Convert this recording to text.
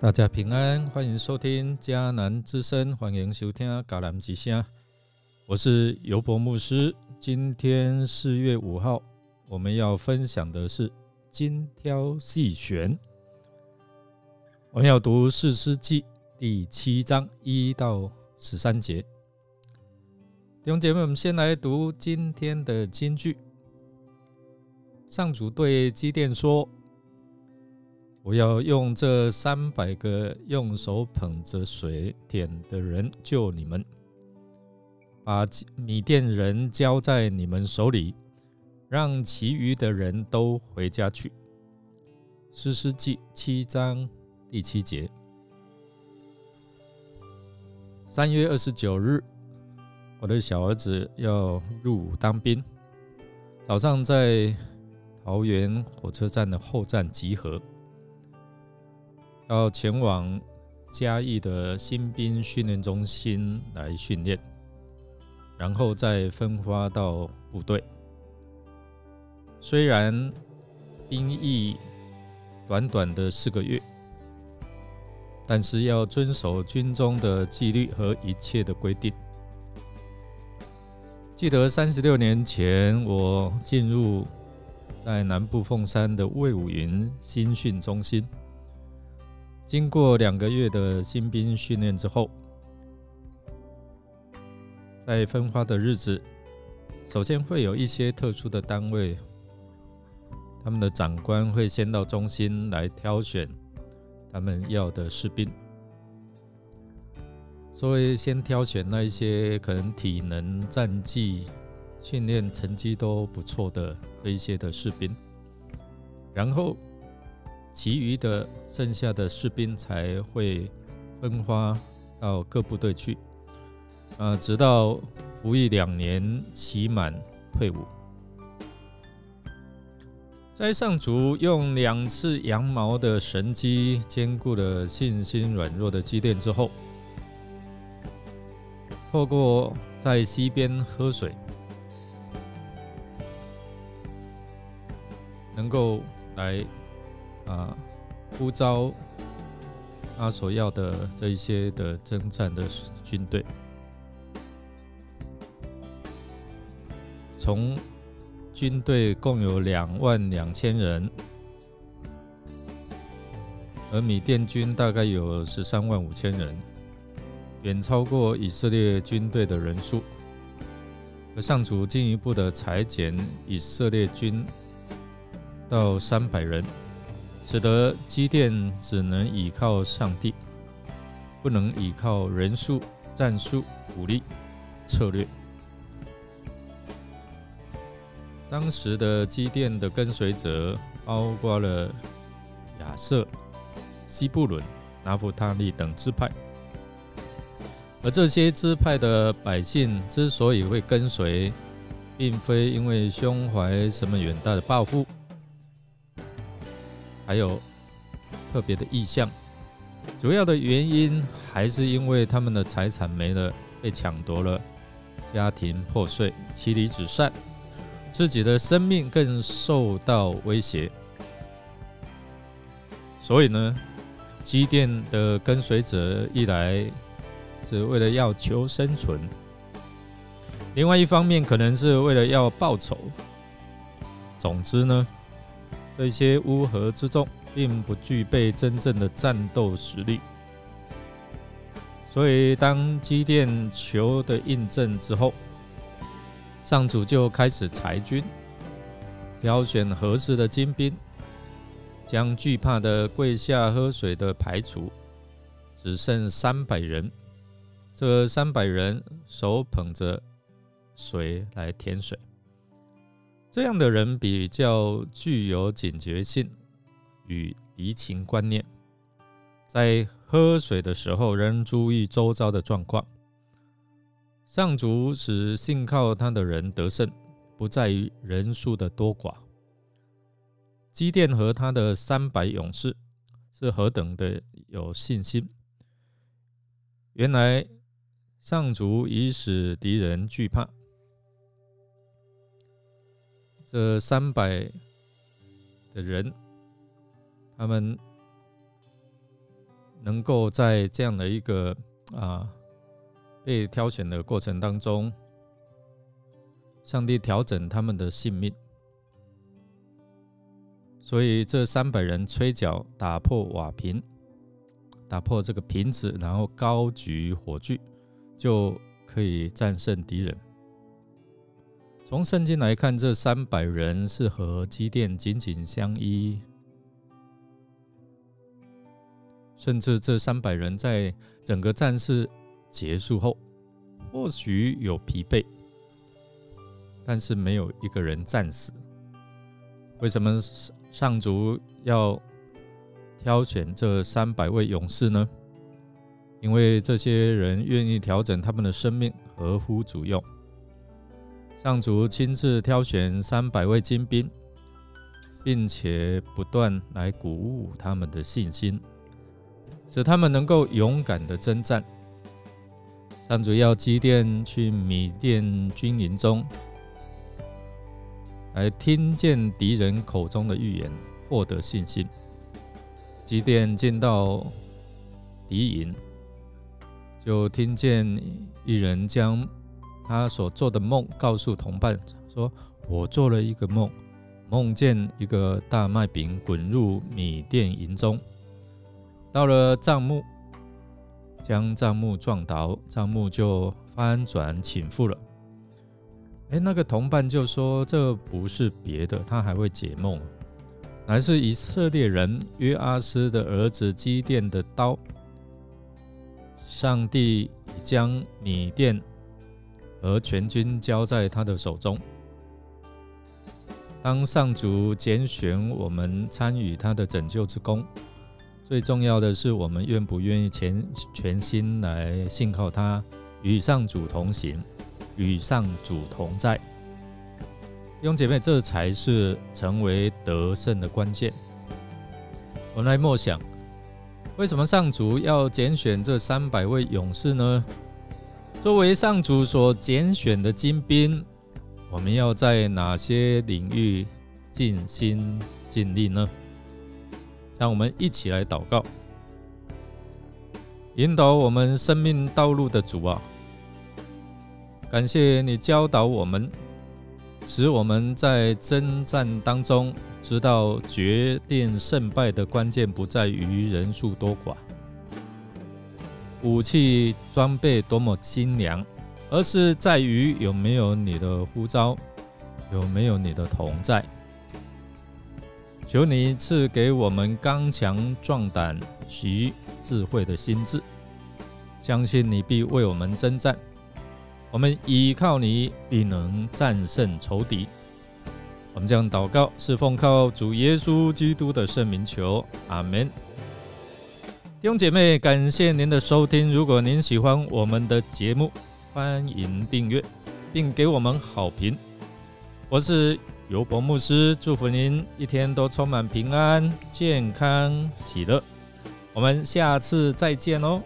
大家平安，欢迎收听迦南之声，欢迎收听迦南之声。我是尤伯牧师。今天四月五号，我们要分享的是精挑细选。我们要读四诗记第七章一到十三节。弟兄姐妹，我们先来读今天的金句。上主对基甸说。我要用这三百个用手捧着水点的人救你们，把米店人交在你们手里，让其余的人都回家去。诗诗记七章第七节。三月二十九日，我的小儿子要入伍当兵，早上在桃园火车站的后站集合。要前往嘉义的新兵训练中心来训练，然后再分发到部队。虽然兵役短短的四个月，但是要遵守军中的纪律和一切的规定。记得三十六年前，我进入在南部凤山的魏武营新训中心。经过两个月的新兵训练之后，在分发的日子，首先会有一些特殊的单位，他们的长官会先到中心来挑选他们要的士兵，所以先挑选那一些可能体能、战绩、训练成绩都不错的这一些的士兵，然后。其余的剩下的士兵才会分发到各部队去，啊，直到服役两年期满退伍。在上主用两次羊毛的神机兼顾了信心软弱的积淀之后，透过在溪边喝水，能够来。啊，呼召他所要的这一些的征战的军队，从军队共有两万两千人，而米甸军大概有十三万五千人，远超过以色列军队的人数。而上主进一步的裁减以色列军到三百人。使得机电只能依靠上帝，不能依靠人数、战术、武力、策略。当时的机电的跟随者包括了亚瑟、西布伦、拿弗他利等支派，而这些支派的百姓之所以会跟随，并非因为胸怀什么远大的抱负。还有特别的意向，主要的原因还是因为他们的财产没了，被抢夺了，家庭破碎，妻离子散，自己的生命更受到威胁。所以呢，机电的跟随者一来是为了要求生存，另外一方面可能是为了要报仇。总之呢。这些乌合之众并不具备真正的战斗实力，所以当机电求的印证之后，上主就开始裁军，挑选合适的精兵，将惧怕的跪下喝水的排除，只剩三百人。这三百人手捧着水来填水。这样的人比较具有警觉性与敌情观念，在喝水的时候仍注意周遭的状况。上主使信靠他的人得胜，不在于人数的多寡。基甸和他的三百勇士是何等的有信心！原来上主已使敌人惧怕。这三百的人，他们能够在这样的一个啊被挑选的过程当中，上帝调整他们的性命。所以这三百人吹角打破瓦瓶，打破这个瓶子，然后高举火炬，就可以战胜敌人。从圣经来看，这三百人是和基甸紧紧相依，甚至这三百人在整个战事结束后，或许有疲惫，但是没有一个人战死。为什么？上主要挑选这三百位勇士呢，因为这些人愿意调整他们的生命，合乎主用。上主亲自挑选三百位精兵，并且不断来鼓舞他们的信心，使他们能够勇敢的征战。上主要祭奠去米甸军营中。来听见敌人口中的预言，获得信心。基甸见到敌营，就听见一人将他所做的梦告诉同伴，说：“我做了一个梦，梦见一个大麦饼滚入米店营中，到了帐幕，将帐幕撞倒，帐幕就翻转倾覆了。”哎，那个同伴就说：“这不是别的，他还会解梦，乃是以色列人约阿斯的儿子基甸的刀。上帝已将米店而全军交在他的手中。当上主拣选我们参与他的拯救之功，最重要的是我们愿不愿意全全心来信靠他，与上主同行。”与上主同在，弟兄姐妹，这才是成为得胜的关键。我们来默想，为什么上主要拣选这三百位勇士呢？作为上主所拣选的精兵，我们要在哪些领域尽心尽力呢？让我们一起来祷告，引导我们生命道路的主啊！感谢你教导我们，使我们在征战当中知道决定胜败的关键不在于人数多寡、武器装备多么精良，而是在于有没有你的呼召，有没有你的同在。求你赐给我们刚强壮胆及智慧的心智，相信你必为我们征战。我们依靠你，必能战胜仇敌。我们将祷告，是奉靠主耶稣基督的圣名求，阿门。弟兄姐妹，感谢您的收听。如果您喜欢我们的节目，欢迎订阅并给我们好评。我是尤伯牧师，祝福您一天都充满平安、健康、喜乐。我们下次再见哦。